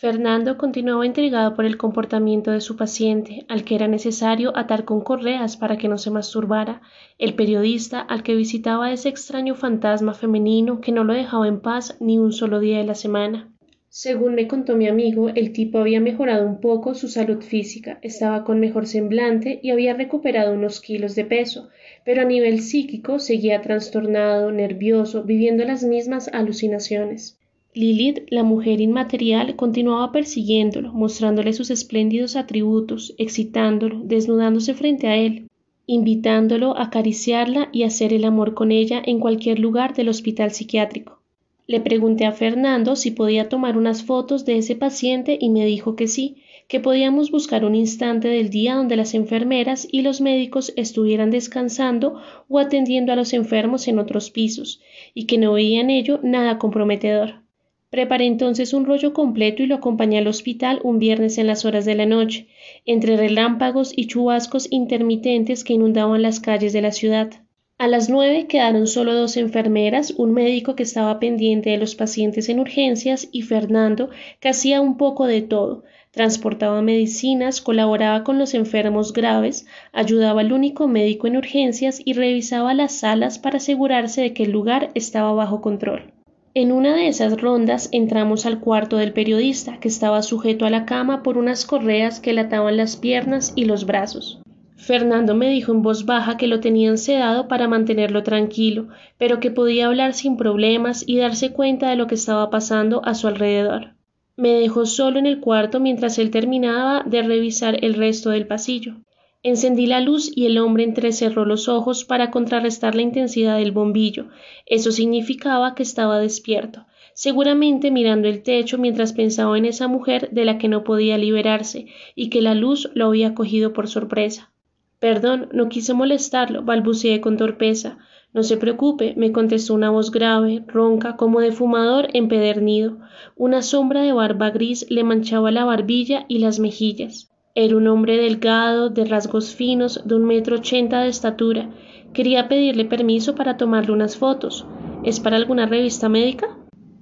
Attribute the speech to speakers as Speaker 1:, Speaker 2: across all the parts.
Speaker 1: Fernando continuaba intrigado por el comportamiento de su paciente, al que era necesario atar con correas para que no se masturbara, el periodista al que visitaba ese extraño fantasma femenino que no lo dejaba en paz ni un solo día de la semana. Según me contó mi amigo, el tipo había mejorado un poco su salud física, estaba con mejor semblante y había recuperado unos kilos de peso, pero a nivel psíquico seguía trastornado, nervioso, viviendo las mismas alucinaciones. Lilith, la mujer inmaterial, continuaba persiguiéndolo, mostrándole sus espléndidos atributos, excitándolo, desnudándose frente a él, invitándolo a acariciarla y hacer el amor con ella en cualquier lugar del hospital psiquiátrico. Le pregunté a Fernando si podía tomar unas fotos de ese paciente y me dijo que sí, que podíamos buscar un instante del día donde las enfermeras y los médicos estuvieran descansando o atendiendo a los enfermos en otros pisos, y que no veían ello nada comprometedor. Preparé entonces un rollo completo y lo acompañé al hospital un viernes en las horas de la noche, entre relámpagos y chubascos intermitentes que inundaban las calles de la ciudad. A las nueve quedaron solo dos enfermeras, un médico que estaba pendiente de los pacientes en urgencias y Fernando, que hacía un poco de todo, transportaba medicinas, colaboraba con los enfermos graves, ayudaba al único médico en urgencias y revisaba las salas para asegurarse de que el lugar estaba bajo control. En una de esas rondas entramos al cuarto del periodista, que estaba sujeto a la cama por unas correas que le ataban las piernas y los brazos. Fernando me dijo en voz baja que lo tenían sedado para mantenerlo tranquilo, pero que podía hablar sin problemas y darse cuenta de lo que estaba pasando a su alrededor. Me dejó solo en el cuarto mientras él terminaba de revisar el resto del pasillo. Encendí la luz y el hombre entrecerró los ojos para contrarrestar la intensidad del bombillo. Eso significaba que estaba despierto, seguramente mirando el techo mientras pensaba en esa mujer de la que no podía liberarse y que la luz lo había cogido por sorpresa. Perdón, no quise molestarlo, balbuceé con torpeza. No se preocupe, me contestó una voz grave, ronca, como de fumador empedernido. Una sombra de barba gris le manchaba la barbilla y las mejillas. Era un hombre delgado, de rasgos finos, de un metro ochenta de estatura. Quería pedirle permiso para tomarle unas fotos. ¿Es para alguna revista médica?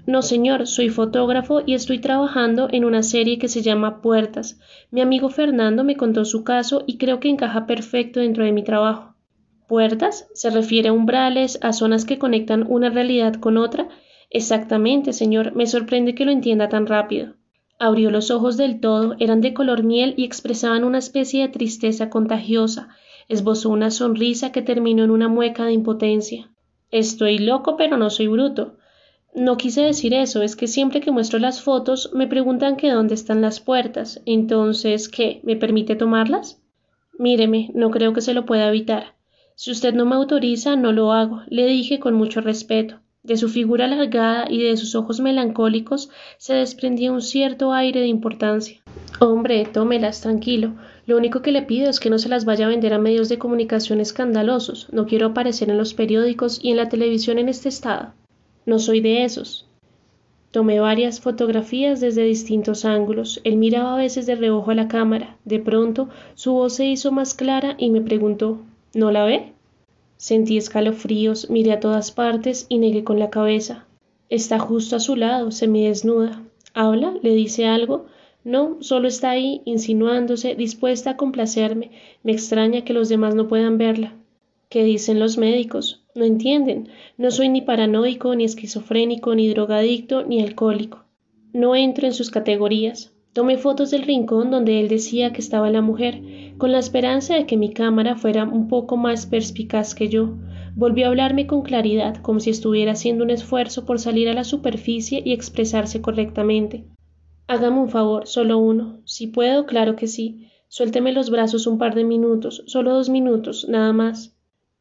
Speaker 1: No, señor, soy fotógrafo y estoy trabajando en una serie que se llama Puertas. Mi amigo Fernando me contó su caso y creo que encaja perfecto dentro de mi trabajo. ¿Puertas? ¿Se refiere a umbrales, a zonas que conectan una realidad con otra? Exactamente, señor. Me sorprende que lo entienda tan rápido. Abrió los ojos del todo, eran de color miel y expresaban una especie de tristeza contagiosa. Esbozó una sonrisa que terminó en una mueca de impotencia. Estoy loco, pero no soy bruto. No quise decir eso, es que siempre que muestro las fotos me preguntan que dónde están las puertas. Entonces, ¿qué? ¿Me permite tomarlas? Míreme, no creo que se lo pueda evitar. Si usted no me autoriza, no lo hago, le dije con mucho respeto. De su figura alargada y de sus ojos melancólicos se desprendía un cierto aire de importancia. Hombre, tómelas, tranquilo. Lo único que le pido es que no se las vaya a vender a medios de comunicación escandalosos. No quiero aparecer en los periódicos y en la televisión en este estado. No soy de esos. Tomé varias fotografías desde distintos ángulos. Él miraba a veces de reojo a la cámara. De pronto su voz se hizo más clara y me preguntó ¿No la ve? Sentí escalofríos, miré a todas partes y negué con la cabeza. Está justo a su lado, se desnuda. ¿Habla? ¿Le dice algo? No, solo está ahí, insinuándose, dispuesta a complacerme. Me extraña que los demás no puedan verla. ¿Qué dicen los médicos? No entienden. No soy ni paranoico, ni esquizofrénico, ni drogadicto, ni alcohólico. No entro en sus categorías. Tomé fotos del rincón donde él decía que estaba la mujer, con la esperanza de que mi cámara fuera un poco más perspicaz que yo. Volvió a hablarme con claridad, como si estuviera haciendo un esfuerzo por salir a la superficie y expresarse correctamente. Hágame un favor, solo uno. Si puedo, claro que sí. Suélteme los brazos un par de minutos, solo dos minutos, nada más.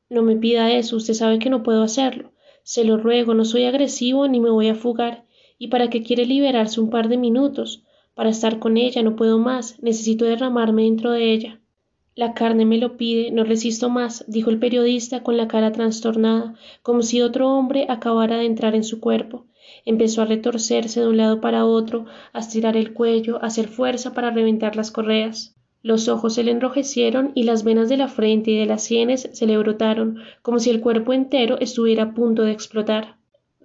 Speaker 1: No me pida eso, usted sabe que no puedo hacerlo. Se lo ruego, no soy agresivo ni me voy a fugar. ¿Y para qué quiere liberarse un par de minutos? Para estar con ella no puedo más, necesito derramarme dentro de ella. La carne me lo pide, no resisto más, dijo el periodista con la cara trastornada, como si otro hombre acabara de entrar en su cuerpo. Empezó a retorcerse de un lado para otro, a estirar el cuello, a hacer fuerza para reventar las correas. Los ojos se le enrojecieron y las venas de la frente y de las sienes se le brotaron, como si el cuerpo entero estuviera a punto de explotar.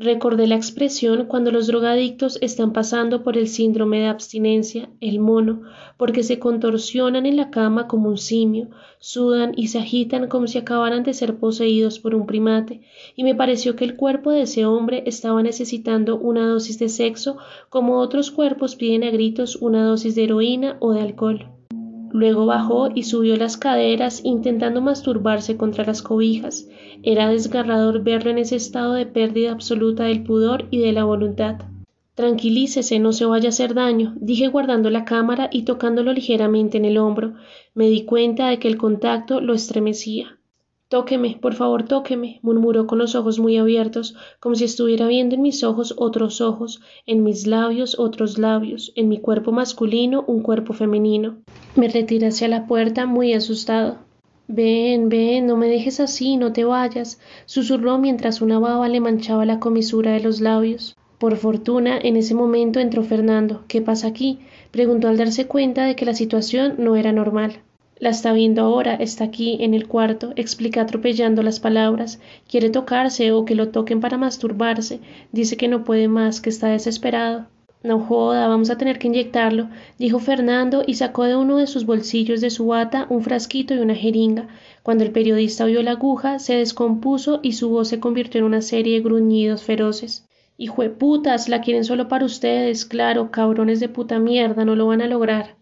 Speaker 1: Recordé la expresión cuando los drogadictos están pasando por el síndrome de abstinencia, el mono, porque se contorsionan en la cama como un simio, sudan y se agitan como si acabaran de ser poseídos por un primate, y me pareció que el cuerpo de ese hombre estaba necesitando una dosis de sexo como otros cuerpos piden a gritos una dosis de heroína o de alcohol. Luego bajó y subió las caderas intentando masturbarse contra las cobijas. Era desgarrador verlo en ese estado de pérdida absoluta del pudor y de la voluntad. Tranquilícese, no se vaya a hacer daño, dije guardando la cámara y tocándolo ligeramente en el hombro. Me di cuenta de que el contacto lo estremecía. Tóqueme, por favor, tóqueme, murmuró con los ojos muy abiertos, como si estuviera viendo en mis ojos otros ojos, en mis labios otros labios, en mi cuerpo masculino un cuerpo femenino. Me retiré hacia la puerta muy asustado. Ven, ven, no me dejes así, no te vayas, susurró mientras una baba le manchaba la comisura de los labios. Por fortuna, en ese momento entró Fernando. ¿Qué pasa aquí? preguntó al darse cuenta de que la situación no era normal. La está viendo ahora, está aquí, en el cuarto, explica atropellando las palabras. Quiere tocarse o que lo toquen para masturbarse. Dice que no puede más, que está desesperado. No joda, vamos a tener que inyectarlo, dijo Fernando y sacó de uno de sus bolsillos de su bata un frasquito y una jeringa. Cuando el periodista vio la aguja, se descompuso y su voz se convirtió en una serie de gruñidos feroces. putas, la quieren solo para ustedes, claro, cabrones de puta mierda, no lo van a lograr.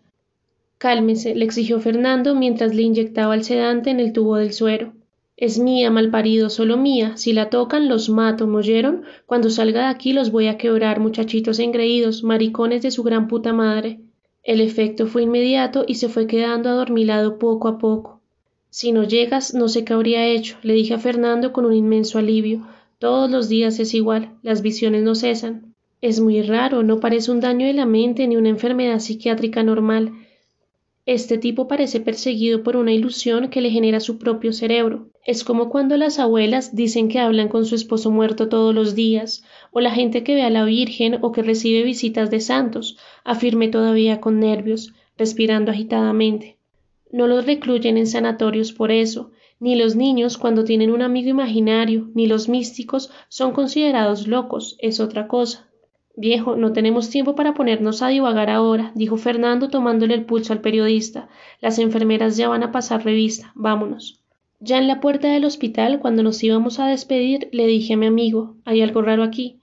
Speaker 1: Cálmese, le exigió Fernando mientras le inyectaba el sedante en el tubo del suero. Es mía, malparido, solo mía. Si la tocan, los mato, ¿me? Cuando salga de aquí los voy a quebrar, muchachitos engreídos, maricones de su gran puta madre. El efecto fue inmediato y se fue quedando adormilado poco a poco. Si no llegas, no sé qué habría hecho, le dije a Fernando con un inmenso alivio. Todos los días es igual, las visiones no cesan. Es muy raro, no parece un daño de la mente ni una enfermedad psiquiátrica normal. Este tipo parece perseguido por una ilusión que le genera su propio cerebro. Es como cuando las abuelas dicen que hablan con su esposo muerto todos los días, o la gente que ve a la Virgen o que recibe visitas de santos, afirme todavía con nervios, respirando agitadamente. No los recluyen en sanatorios por eso, ni los niños cuando tienen un amigo imaginario, ni los místicos son considerados locos, es otra cosa. Viejo, no tenemos tiempo para ponernos a divagar ahora, dijo Fernando tomándole el pulso al periodista. Las enfermeras ya van a pasar revista. Vámonos. Ya en la puerta del hospital, cuando nos íbamos a despedir, le dije a mi amigo hay algo raro aquí.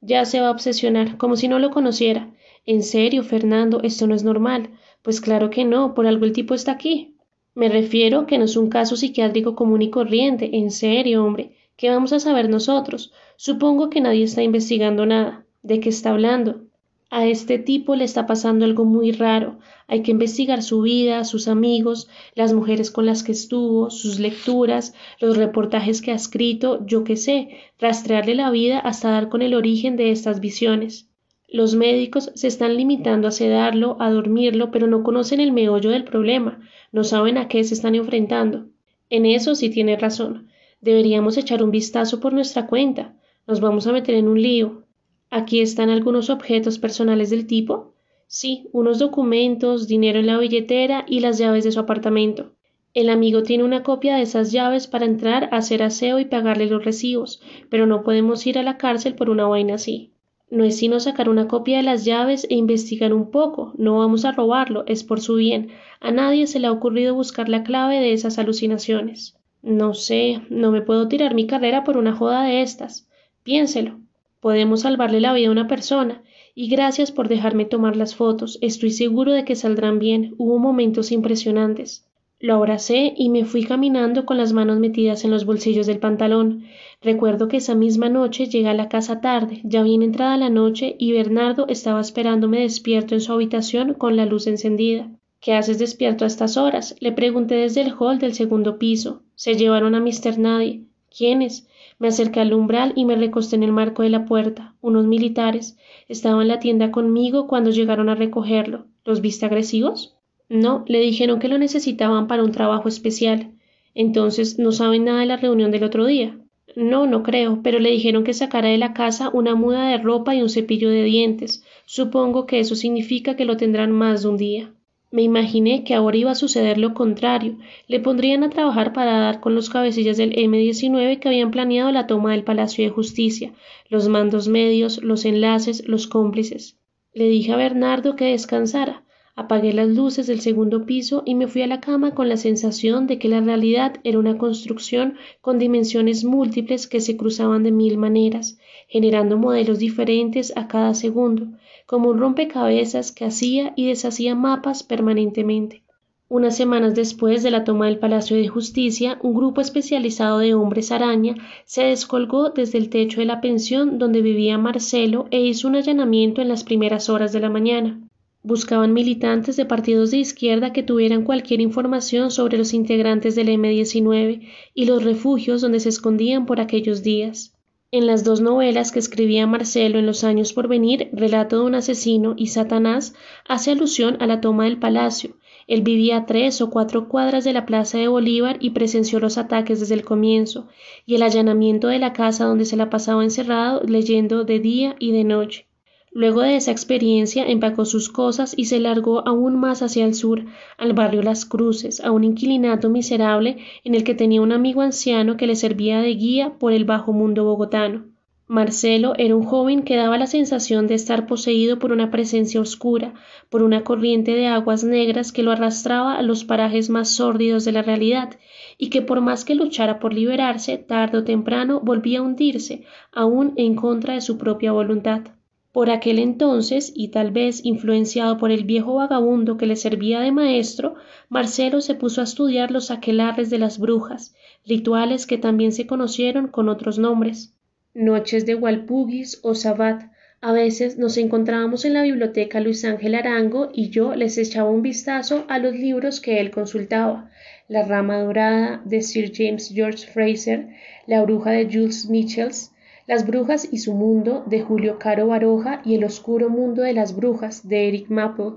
Speaker 1: Ya se va a obsesionar, como si no lo conociera. En serio, Fernando, esto no es normal. Pues claro que no, por algo el tipo está aquí. Me refiero que no es un caso psiquiátrico común y corriente. En serio, hombre. ¿Qué vamos a saber nosotros? Supongo que nadie está investigando nada. ¿De qué está hablando? A este tipo le está pasando algo muy raro. Hay que investigar su vida, sus amigos, las mujeres con las que estuvo, sus lecturas, los reportajes que ha escrito, yo qué sé, rastrearle la vida hasta dar con el origen de estas visiones. Los médicos se están limitando a sedarlo, a dormirlo, pero no conocen el meollo del problema, no saben a qué se están enfrentando. En eso sí tiene razón. Deberíamos echar un vistazo por nuestra cuenta. Nos vamos a meter en un lío. Aquí están algunos objetos personales del tipo. Sí, unos documentos, dinero en la billetera y las llaves de su apartamento. El amigo tiene una copia de esas llaves para entrar, hacer aseo y pagarle los recibos, pero no podemos ir a la cárcel por una vaina así. No es sino sacar una copia de las llaves e investigar un poco. No vamos a robarlo, es por su bien. A nadie se le ha ocurrido buscar la clave de esas alucinaciones. No sé, no me puedo tirar mi carrera por una joda de estas. Piénselo. Podemos salvarle la vida a una persona. Y gracias por dejarme tomar las fotos. Estoy seguro de que saldrán bien. Hubo momentos impresionantes. Lo abracé y me fui caminando con las manos metidas en los bolsillos del pantalón. Recuerdo que esa misma noche llegué a la casa tarde, ya bien entrada la noche, y Bernardo estaba esperándome despierto en su habitación con la luz encendida. ¿Qué haces despierto a estas horas? le pregunté desde el hall del segundo piso. Se llevaron a Mr. Nadie. ¿Quiénes? Me acerqué al umbral y me recosté en el marco de la puerta. Unos militares estaban en la tienda conmigo cuando llegaron a recogerlo. ¿Los viste agresivos? No, le dijeron que lo necesitaban para un trabajo especial. Entonces, ¿no saben nada de la reunión del otro día? No, no creo, pero le dijeron que sacara de la casa una muda de ropa y un cepillo de dientes. Supongo que eso significa que lo tendrán más de un día. Me imaginé que ahora iba a suceder lo contrario. Le pondrían a trabajar para dar con los cabecillas del M-19 que habían planeado la toma del Palacio de Justicia, los mandos medios, los enlaces, los cómplices. Le dije a Bernardo que descansara. Apagué las luces del segundo piso y me fui a la cama con la sensación de que la realidad era una construcción con dimensiones múltiples que se cruzaban de mil maneras, generando modelos diferentes a cada segundo, como un rompecabezas que hacía y deshacía mapas permanentemente. Unas semanas después de la toma del Palacio de Justicia, un grupo especializado de hombres araña se descolgó desde el techo de la pensión donde vivía Marcelo e hizo un allanamiento en las primeras horas de la mañana. Buscaban militantes de partidos de izquierda que tuvieran cualquier información sobre los integrantes del M-19 y los refugios donde se escondían por aquellos días. En las dos novelas que escribía Marcelo en los años por venir, Relato de un asesino y Satanás, hace alusión a la toma del palacio. Él vivía a tres o cuatro cuadras de la plaza de Bolívar y presenció los ataques desde el comienzo, y el allanamiento de la casa donde se la pasaba encerrado leyendo de día y de noche. Luego de esa experiencia empacó sus cosas y se largó aún más hacia el sur, al barrio Las Cruces, a un inquilinato miserable en el que tenía un amigo anciano que le servía de guía por el bajo mundo bogotano. Marcelo era un joven que daba la sensación de estar poseído por una presencia oscura, por una corriente de aguas negras que lo arrastraba a los parajes más sórdidos de la realidad, y que por más que luchara por liberarse, tarde o temprano volvía a hundirse, aún en contra de su propia voluntad. Por aquel entonces, y tal vez influenciado por el viejo vagabundo que le servía de maestro, Marcelo se puso a estudiar los aquelarres de las brujas, rituales que también se conocieron con otros nombres. Noches de Walpugis o Sabbat. A veces nos encontrábamos en la biblioteca Luis Ángel Arango y yo les echaba un vistazo a los libros que él consultaba. La rama dorada de Sir James George Fraser, La bruja de Jules Michels, las brujas y su mundo de Julio Caro Baroja y El oscuro mundo de las brujas de Eric Maple.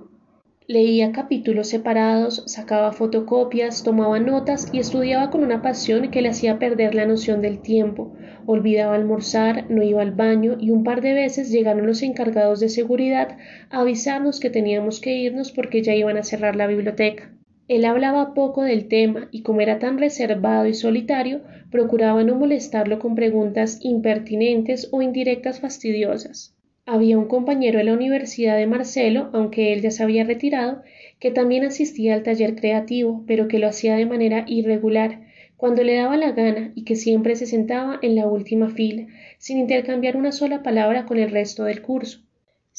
Speaker 1: Leía capítulos separados, sacaba fotocopias, tomaba notas y estudiaba con una pasión que le hacía perder la noción del tiempo. Olvidaba almorzar, no iba al baño y un par de veces llegaron los encargados de seguridad a avisarnos que teníamos que irnos porque ya iban a cerrar la biblioteca. Él hablaba poco del tema y como era tan reservado y solitario, procuraba no molestarlo con preguntas impertinentes o indirectas fastidiosas. Había un compañero de la Universidad de Marcelo, aunque él ya se había retirado, que también asistía al taller creativo, pero que lo hacía de manera irregular, cuando le daba la gana y que siempre se sentaba en la última fila, sin intercambiar una sola palabra con el resto del curso.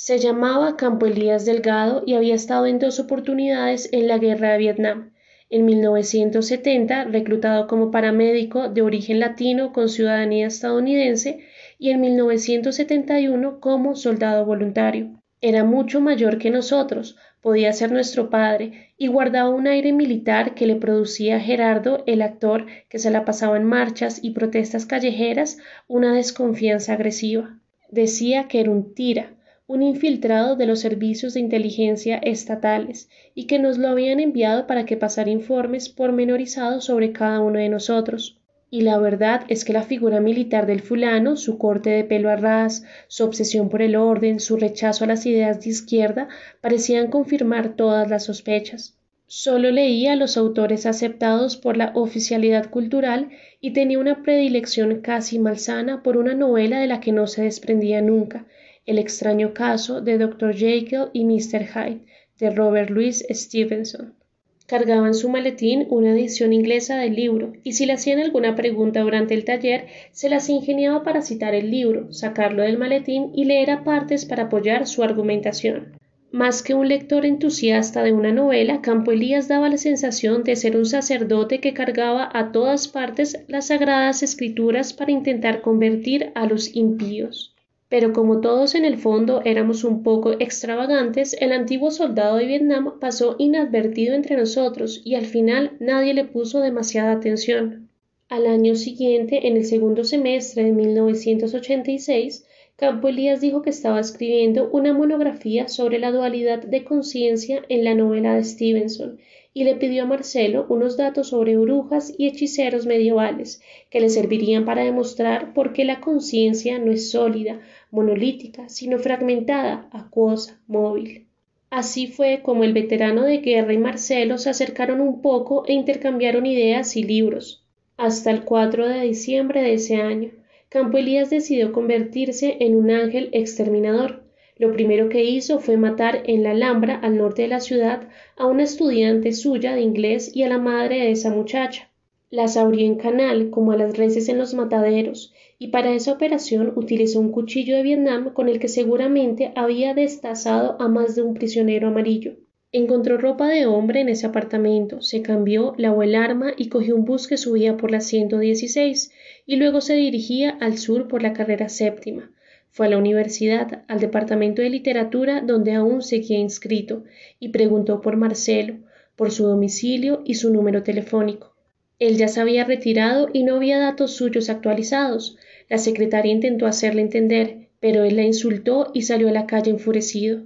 Speaker 1: Se llamaba Campo Elías Delgado y había estado en dos oportunidades en la guerra de Vietnam. En 1970, reclutado como paramédico de origen latino con ciudadanía estadounidense, y en 1971 como soldado voluntario. Era mucho mayor que nosotros, podía ser nuestro padre, y guardaba un aire militar que le producía a Gerardo, el actor que se la pasaba en marchas y protestas callejeras, una desconfianza agresiva. Decía que era un tira, un infiltrado de los servicios de inteligencia estatales y que nos lo habían enviado para que pasara informes pormenorizados sobre cada uno de nosotros. Y la verdad es que la figura militar del fulano, su corte de pelo a ras, su obsesión por el orden, su rechazo a las ideas de izquierda, parecían confirmar todas las sospechas. Solo leía los autores aceptados por la oficialidad cultural y tenía una predilección casi malsana por una novela de la que no se desprendía nunca, el extraño caso de Dr. Jekyll y Mr. Hyde de Robert Louis Stevenson. Cargaba en su maletín una edición inglesa del libro, y si le hacían alguna pregunta durante el taller, se las ingeniaba para citar el libro, sacarlo del maletín y leer a partes para apoyar su argumentación. Más que un lector entusiasta de una novela, Campo Elías daba la sensación de ser un sacerdote que cargaba a todas partes las sagradas escrituras para intentar convertir a los impíos. Pero como todos en el fondo éramos un poco extravagantes, el antiguo soldado de Vietnam pasó inadvertido entre nosotros y al final nadie le puso demasiada atención. Al año siguiente, en el segundo semestre de 1986, Campo Elías dijo que estaba escribiendo una monografía sobre la dualidad de conciencia en la novela de Stevenson y le pidió a Marcelo unos datos sobre brujas y hechiceros medievales que le servirían para demostrar por qué la conciencia no es sólida, monolítica, sino fragmentada, acuosa, móvil. Así fue como el veterano de guerra y Marcelo se acercaron un poco e intercambiaron ideas y libros. Hasta el 4 de diciembre de ese año, Campo Elías decidió convertirse en un ángel exterminador. Lo primero que hizo fue matar en la Alhambra, al norte de la ciudad, a una estudiante suya de inglés y a la madre de esa muchacha. Las abrió en canal, como a las reses en los mataderos, y para esa operación utilizó un cuchillo de Vietnam con el que seguramente había destazado a más de un prisionero amarillo. Encontró ropa de hombre en ese apartamento, se cambió, lavó el arma y cogió un bus que subía por la 116 y luego se dirigía al sur por la carrera séptima. Fue a la universidad, al departamento de literatura donde aún seguía inscrito, y preguntó por Marcelo, por su domicilio y su número telefónico. Él ya se había retirado y no había datos suyos actualizados, la secretaria intentó hacerle entender, pero él la insultó y salió a la calle enfurecido.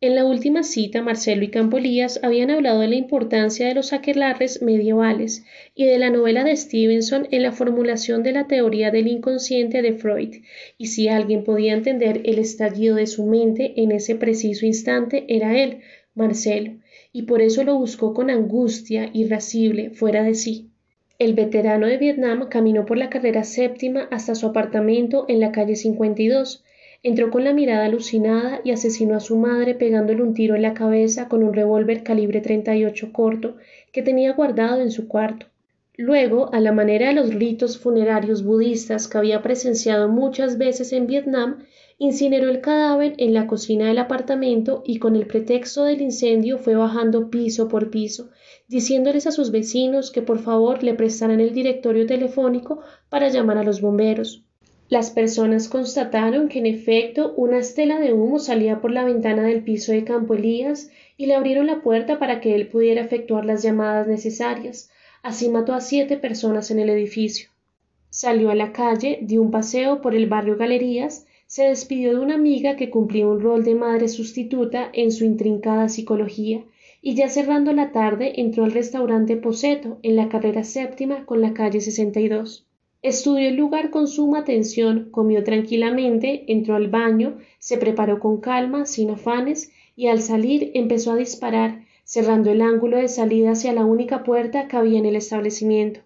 Speaker 1: En la última cita, Marcelo y Campolías habían hablado de la importancia de los aquelarres medievales y de la novela de Stevenson en la formulación de la teoría del inconsciente de Freud, y si alguien podía entender el estallido de su mente en ese preciso instante era él, Marcelo, y por eso lo buscó con angustia irascible, fuera de sí. El veterano de Vietnam caminó por la carrera séptima hasta su apartamento en la calle 52. Entró con la mirada alucinada y asesinó a su madre pegándole un tiro en la cabeza con un revólver calibre 38 corto que tenía guardado en su cuarto. Luego, a la manera de los ritos funerarios budistas que había presenciado muchas veces en Vietnam, incineró el cadáver en la cocina del apartamento y con el pretexto del incendio fue bajando piso por piso, diciéndoles a sus vecinos que por favor le prestaran el directorio telefónico para llamar a los bomberos. Las personas constataron que en efecto una estela de humo salía por la ventana del piso de Campo Elías y le abrieron la puerta para que él pudiera efectuar las llamadas necesarias. Así mató a siete personas en el edificio. Salió a la calle, dio un paseo por el barrio Galerías, se despidió de una amiga que cumplía un rol de madre sustituta en su intrincada psicología y ya cerrando la tarde entró al restaurante Poseto en la carrera séptima con la calle 62. Estudió el lugar con suma atención, comió tranquilamente, entró al baño, se preparó con calma, sin afanes, y al salir empezó a disparar, cerrando el ángulo de salida hacia la única puerta que había en el establecimiento.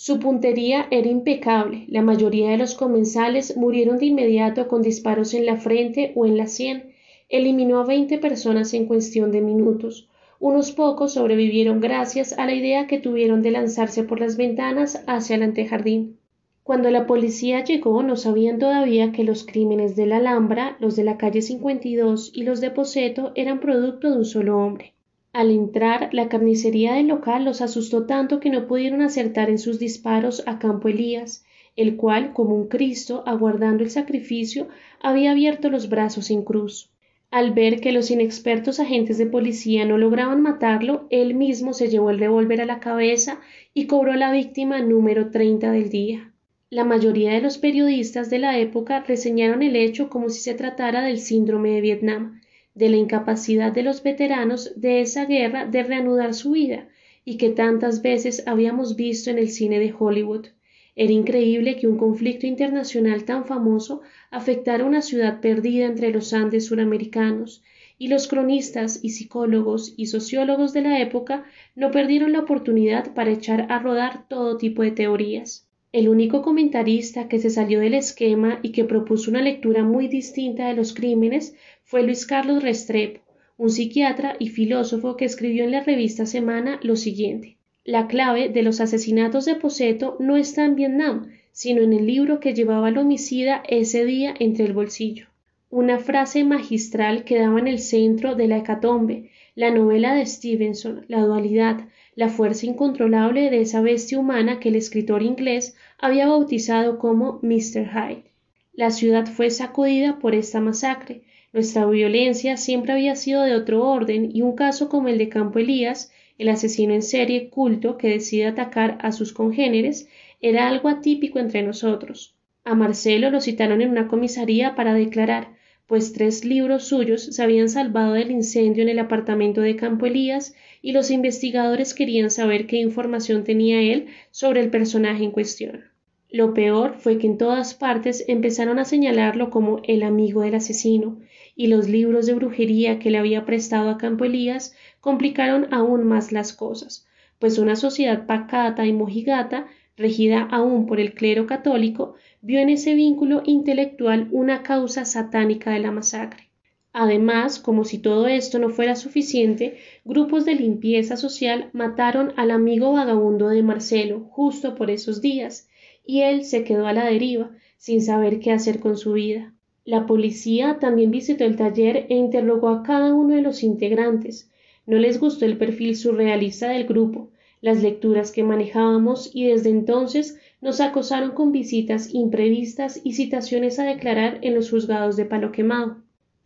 Speaker 1: Su puntería era impecable. La mayoría de los comensales murieron de inmediato con disparos en la frente o en la sien. Eliminó a veinte personas en cuestión de minutos. Unos pocos sobrevivieron gracias a la idea que tuvieron de lanzarse por las ventanas hacia el antejardín. Cuando la policía llegó no sabían todavía que los crímenes de la Alhambra, los de la calle 52 y los de Poseto eran producto de un solo hombre. Al entrar, la carnicería del local los asustó tanto que no pudieron acertar en sus disparos a Campo Elías, el cual, como un Cristo aguardando el sacrificio, había abierto los brazos en cruz. Al ver que los inexpertos agentes de policía no lograban matarlo, él mismo se llevó el revólver a la cabeza y cobró la víctima número 30 del día. La mayoría de los periodistas de la época reseñaron el hecho como si se tratara del síndrome de Vietnam, de la incapacidad de los veteranos de esa guerra de reanudar su vida y que tantas veces habíamos visto en el cine de Hollywood. Era increíble que un conflicto internacional tan famoso afectara una ciudad perdida entre los Andes suramericanos, y los cronistas y psicólogos y sociólogos de la época no perdieron la oportunidad para echar a rodar todo tipo de teorías. El único comentarista que se salió del esquema y que propuso una lectura muy distinta de los crímenes fue Luis Carlos Restrepo, un psiquiatra y filósofo que escribió en la revista Semana lo siguiente la clave de los asesinatos de Poseto no está en Vietnam, sino en el libro que llevaba al homicida ese día entre el bolsillo. Una frase magistral que daba en el centro de la hecatombe, la novela de Stevenson, la dualidad, la fuerza incontrolable de esa bestia humana que el escritor inglés había bautizado como Mr. Hyde. La ciudad fue sacudida por esta masacre. Nuestra violencia siempre había sido de otro orden y un caso como el de Campo Elías el asesino en serie culto que decide atacar a sus congéneres era algo atípico entre nosotros. A Marcelo lo citaron en una comisaría para declarar, pues tres libros suyos se habían salvado del incendio en el apartamento de Campo Elías y los investigadores querían saber qué información tenía él sobre el personaje en cuestión. Lo peor fue que en todas partes empezaron a señalarlo como el amigo del asesino, y los libros de brujería que le había prestado a Campo Elías complicaron aún más las cosas, pues una sociedad pacata y mojigata, regida aún por el clero católico, vio en ese vínculo intelectual una causa satánica de la masacre. Además, como si todo esto no fuera suficiente, grupos de limpieza social mataron al amigo vagabundo de Marcelo justo por esos días, y él se quedó a la deriva, sin saber qué hacer con su vida. La policía también visitó el taller e interrogó a cada uno de los integrantes. No les gustó el perfil surrealista del grupo, las lecturas que manejábamos y desde entonces nos acosaron con visitas imprevistas y citaciones a declarar en los juzgados de Palo Quemado.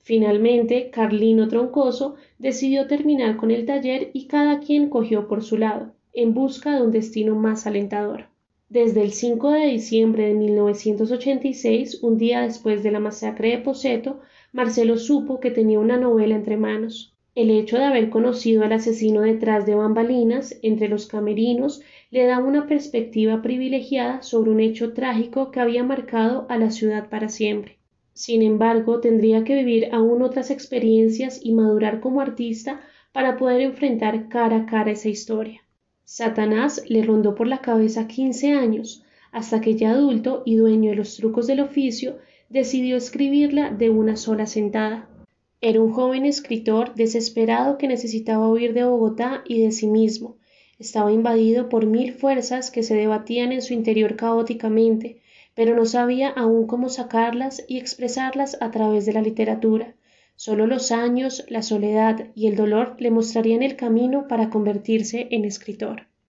Speaker 1: Finalmente, Carlino Troncoso decidió terminar con el taller y cada quien cogió por su lado, en busca de un destino más alentador. Desde el 5 de diciembre de 1986, un día después de la masacre de Poseto, Marcelo supo que tenía una novela entre manos. El hecho de haber conocido al asesino detrás de bambalinas, entre los camerinos, le daba una perspectiva privilegiada sobre un hecho trágico que había marcado a la ciudad para siempre. Sin embargo, tendría que vivir aún otras experiencias y madurar como artista para poder enfrentar cara a cara esa historia. Satanás le rondó por la cabeza quince años, hasta que ya adulto y dueño de los trucos del oficio, decidió escribirla de una sola sentada. Era un joven escritor desesperado que necesitaba huir de Bogotá y de sí mismo. Estaba invadido por mil fuerzas que se debatían en su interior caóticamente, pero no sabía aún cómo sacarlas y expresarlas a través de la literatura. Solo los años, la soledad y el dolor le mostrarían el camino para convertirse en escritor.